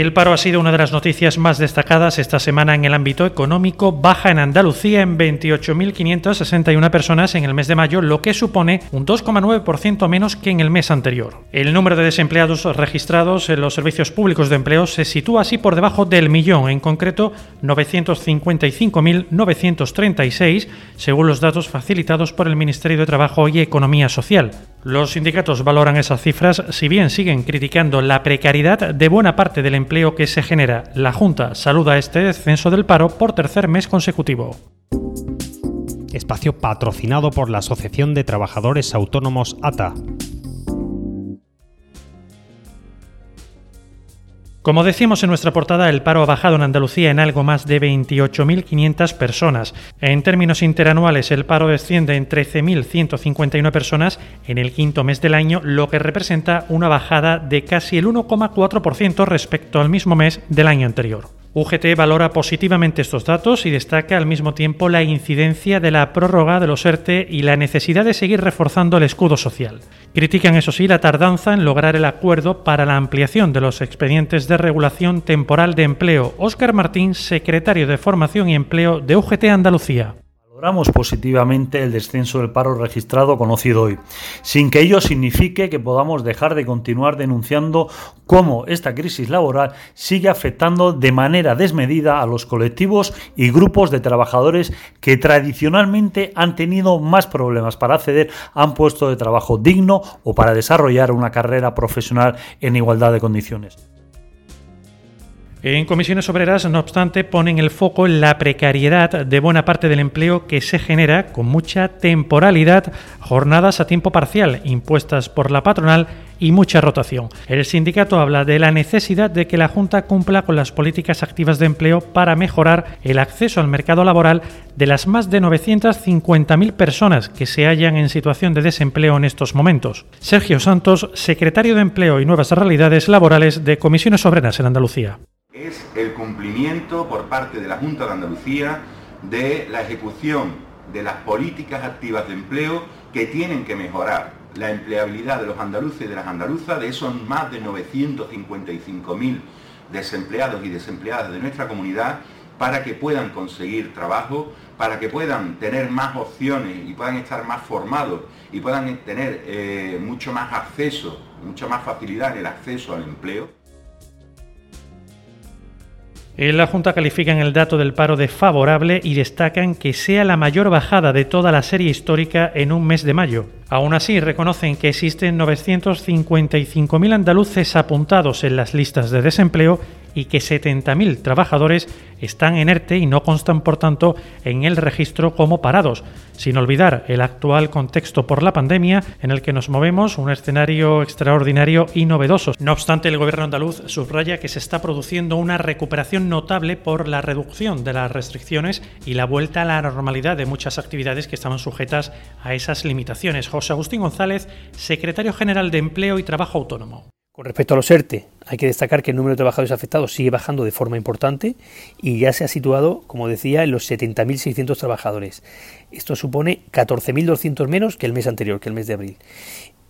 El paro ha sido una de las noticias más destacadas esta semana en el ámbito económico. Baja en Andalucía en 28.561 personas en el mes de mayo, lo que supone un 2,9% menos que en el mes anterior. El número de desempleados registrados en los servicios públicos de empleo se sitúa así por debajo del millón, en concreto 955.936, según los datos facilitados por el Ministerio de Trabajo y Economía Social. Los sindicatos valoran esas cifras, si bien siguen criticando la precariedad de buena parte del empleo que se genera. La Junta saluda este descenso del paro por tercer mes consecutivo. Espacio patrocinado por la Asociación de Trabajadores Autónomos ATA. Como decíamos en nuestra portada, el paro ha bajado en Andalucía en algo más de 28.500 personas. En términos interanuales, el paro desciende en 13.151 personas en el quinto mes del año, lo que representa una bajada de casi el 1,4% respecto al mismo mes del año anterior. UGT valora positivamente estos datos y destaca al mismo tiempo la incidencia de la prórroga de los ERTE y la necesidad de seguir reforzando el escudo social. Critican, eso sí, la tardanza en lograr el acuerdo para la ampliación de los expedientes de regulación temporal de empleo. Óscar Martín, secretario de Formación y Empleo de UGT Andalucía. Valoramos positivamente el descenso del paro registrado conocido hoy, sin que ello signifique que podamos dejar de continuar denunciando cómo esta crisis laboral sigue afectando de manera desmedida a los colectivos y grupos de trabajadores que tradicionalmente han tenido más problemas para acceder a un puesto de trabajo digno o para desarrollar una carrera profesional en igualdad de condiciones. En comisiones obreras, no obstante, ponen el foco en la precariedad de buena parte del empleo que se genera con mucha temporalidad, jornadas a tiempo parcial impuestas por la patronal y mucha rotación. El sindicato habla de la necesidad de que la Junta cumpla con las políticas activas de empleo para mejorar el acceso al mercado laboral de las más de 950.000 personas que se hallan en situación de desempleo en estos momentos. Sergio Santos, secretario de Empleo y Nuevas Realidades Laborales de Comisiones Obreras en Andalucía es el cumplimiento por parte de la Junta de Andalucía de la ejecución de las políticas activas de empleo que tienen que mejorar la empleabilidad de los andaluces y de las andaluzas, de esos más de 955.000 desempleados y desempleadas de nuestra comunidad, para que puedan conseguir trabajo, para que puedan tener más opciones y puedan estar más formados y puedan tener eh, mucho más acceso, mucha más facilidad en el acceso al empleo. En la Junta califican el dato del paro de favorable y destacan que sea la mayor bajada de toda la serie histórica en un mes de mayo. Aún así, reconocen que existen 955.000 andaluces apuntados en las listas de desempleo y que 70.000 trabajadores están en ERTE y no constan, por tanto, en el registro como parados, sin olvidar el actual contexto por la pandemia en el que nos movemos, un escenario extraordinario y novedoso. No obstante, el gobierno andaluz subraya que se está produciendo una recuperación notable por la reducción de las restricciones y la vuelta a la normalidad de muchas actividades que estaban sujetas a esas limitaciones. José Agustín González, secretario general de Empleo y Trabajo Autónomo. Con respecto a los ERTE, hay que destacar que el número de trabajadores afectados sigue bajando de forma importante y ya se ha situado, como decía, en los 70.600 trabajadores. Esto supone 14.200 menos que el mes anterior, que el mes de abril.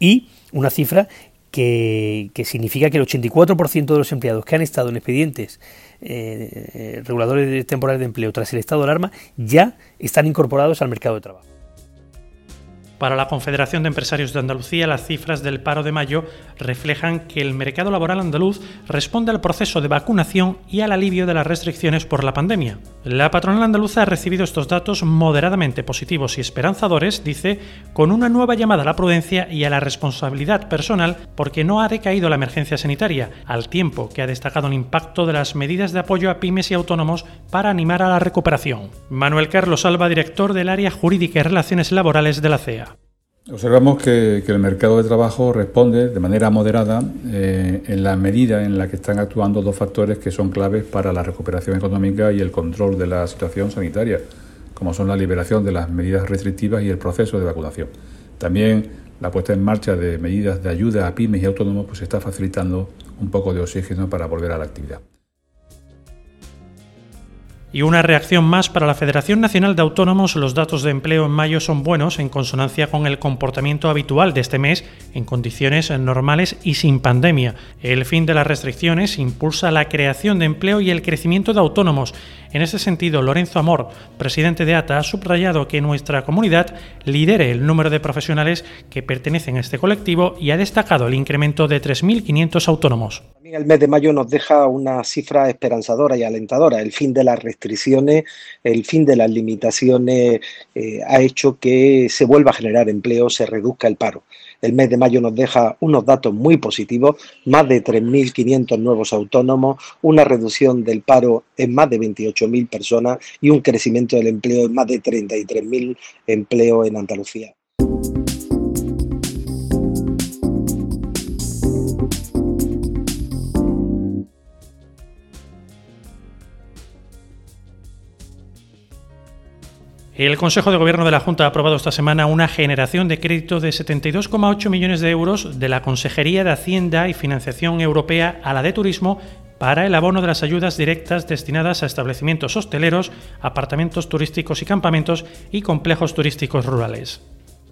Y una cifra que, significa que el 84% de los empleados que han estado en expedientes eh, reguladores temporales de empleo tras el estado de alarma ya están incorporados al mercado de trabajo. Para la Confederación de Empresarios de Andalucía, las cifras del paro de mayo reflejan que el mercado laboral andaluz responde al proceso de vacunación y al alivio de las restricciones por la pandemia. La patronal andaluza ha recibido estos datos moderadamente positivos y esperanzadores, dice, con una nueva llamada a la prudencia y a la responsabilidad personal porque no ha decaído la emergencia sanitaria, al tiempo que ha destacado el impacto de las medidas de apoyo a pymes y autónomos para animar a la recuperación. Manuel Carlos Alba, director del área jurídica y relaciones laborales de la CEA. Observamos que, el mercado de trabajo responde de manera moderada eh, en la medida en la que están actuando dos factores que son claves para la recuperación económica y el control de la situación sanitaria, como son la liberación de las medidas restrictivas y el proceso de vacunación. También la puesta en marcha de medidas de ayuda a pymes y autónomos pues está facilitando un poco de oxígeno para volver a la actividad. Y una reacción más para la Federación Nacional de Autónomos, los datos de empleo en mayo son buenos en consonancia con el comportamiento habitual de este mes en condiciones normales y sin pandemia. El fin de las restricciones impulsa la creación de empleo y el crecimiento de autónomos. En ese sentido, Lorenzo Amor, presidente de ATA, ha subrayado que nuestra comunidad lidere el número de profesionales que pertenecen a este colectivo y ha destacado el incremento de 3.500 autónomos. El mes de mayo nos deja una cifra esperanzadora y alentadora. El fin de las restricciones, el fin de las limitaciones eh, ha hecho que se vuelva a generar empleo, se reduzca el paro. El mes de mayo nos deja unos datos muy positivos, más de 3.500 nuevos autónomos, una reducción del paro en más de 28.000 personas y un crecimiento del empleo en más de 33.000 empleos en Andalucía. El Consejo de Gobierno de la Junta ha aprobado esta semana una generación de crédito de 72,8 millones de euros de la Consejería de Hacienda y Financiación Europea a la de Turismo para el abono de las ayudas directas destinadas a establecimientos hosteleros, apartamentos turísticos y campamentos y complejos turísticos rurales.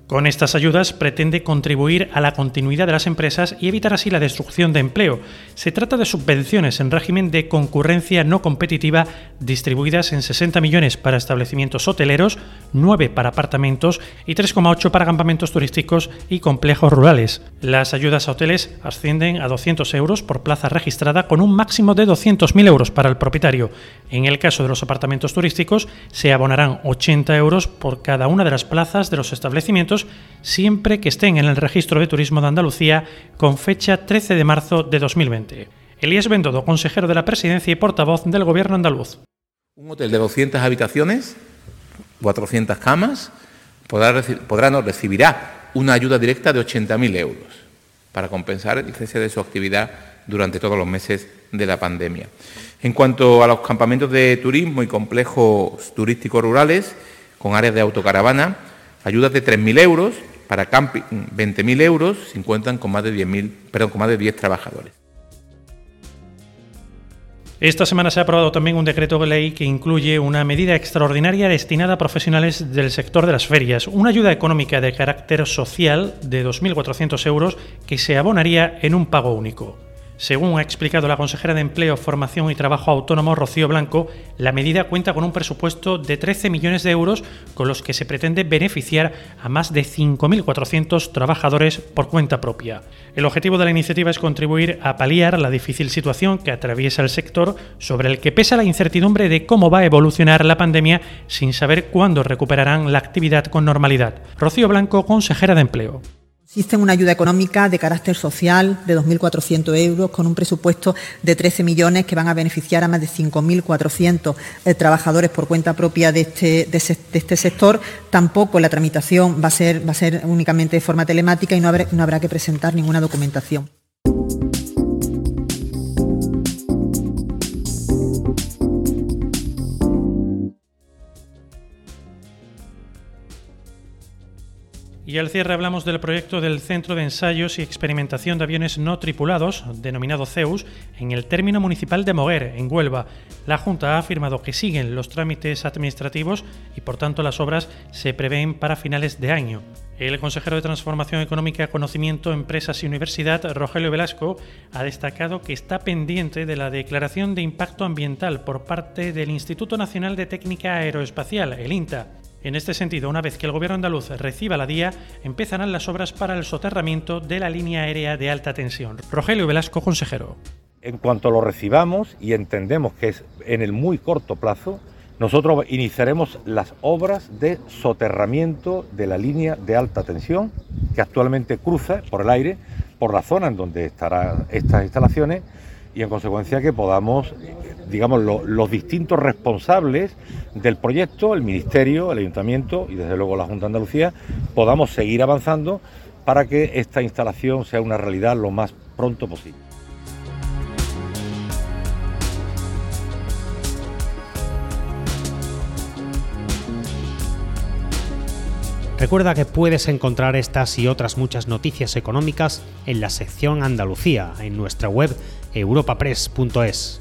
Con estas ayudas pretende contribuir a la continuidad de las empresas y evitar así la destrucción de empleo. Se trata de subvenciones en régimen de concurrencia no competitiva distribuidas en 60 millones para establecimientos hoteleros, 9 para apartamentos y 3,8 para campamentos turísticos y complejos rurales. Las ayudas a hoteles ascienden a 200 euros por plaza registrada con un máximo de 200.000 euros para el propietario. En el caso de los apartamentos turísticos se abonarán 80 euros por cada una de las plazas de los establecimientos siempre que estén en el Registro de Turismo de Andalucía con fecha 13 de marzo de 2020. Elías Bendodo, consejero de la Presidencia y portavoz del Gobierno andaluz. Un hotel de 200 habitaciones, 400 camas, podrá, podrá recibirá una ayuda directa de 80.000 euros para compensar el cese de su actividad durante todos los meses de la pandemia. En cuanto a los campamentos de turismo y complejos turísticos rurales con áreas de autocaravana, Ayudas de 3.000 euros para camping, 20.000 euros si cuentan con más de 10.000, perdón, con más de 10 trabajadores. Esta semana se ha aprobado también un decreto de ley que incluye una medida extraordinaria destinada a profesionales del sector de las ferias, una ayuda económica de carácter social de 2.400 euros que se abonaría en un pago único. Según ha explicado la consejera de Empleo, Formación y Trabajo Autónomo, Rocío Blanco, la medida cuenta con un presupuesto de 13 millones de euros con los que se pretende beneficiar a más de 5.400 trabajadores por cuenta propia. El objetivo de la iniciativa es contribuir a paliar la difícil situación que atraviesa el sector, sobre el que pesa la incertidumbre de cómo va a evolucionar la pandemia sin saber cuándo recuperarán la actividad con normalidad. Rocío Blanco, consejera de Empleo. Existe una ayuda económica de carácter social de 2.400 euros con un presupuesto de 13 millones que van a beneficiar a más de 5.400 eh, trabajadores por cuenta propia de este, este sector. Tampoco la tramitación va a ser, únicamente de forma telemática y no habrá que presentar ninguna documentación. Y al cierre hablamos del proyecto del Centro de Ensayos y Experimentación de Aviones No Tripulados, denominado CEUS, en el término municipal de Moguer, en Huelva. La Junta ha afirmado que siguen los trámites administrativos y por tanto las obras se prevén para finales de año. El consejero de Transformación Económica, Conocimiento, Empresas y Universidad, Rogelio Velasco, ha destacado que está pendiente de la declaración de impacto ambiental por parte del Instituto Nacional de Técnica Aeroespacial, el INTA. En este sentido, una vez que el gobierno andaluz reciba la DIA, empezarán las obras para el soterramiento de la línea aérea de alta tensión. Rogelio Velasco, consejero. En cuanto lo recibamos y entendemos que es en el muy corto plazo, nosotros iniciaremos las obras de soterramiento de la línea de alta tensión que actualmente cruza por el aire por la zona en donde estarán estas instalaciones y en consecuencia que podamos, digamos, los distintos responsables del proyecto, el Ministerio, el Ayuntamiento y desde luego la Junta de Andalucía, podamos seguir avanzando para que esta instalación sea una realidad lo más pronto posible. Recuerda que puedes encontrar estas y otras muchas noticias económicas en la sección Andalucía, en nuestra web europapress.es.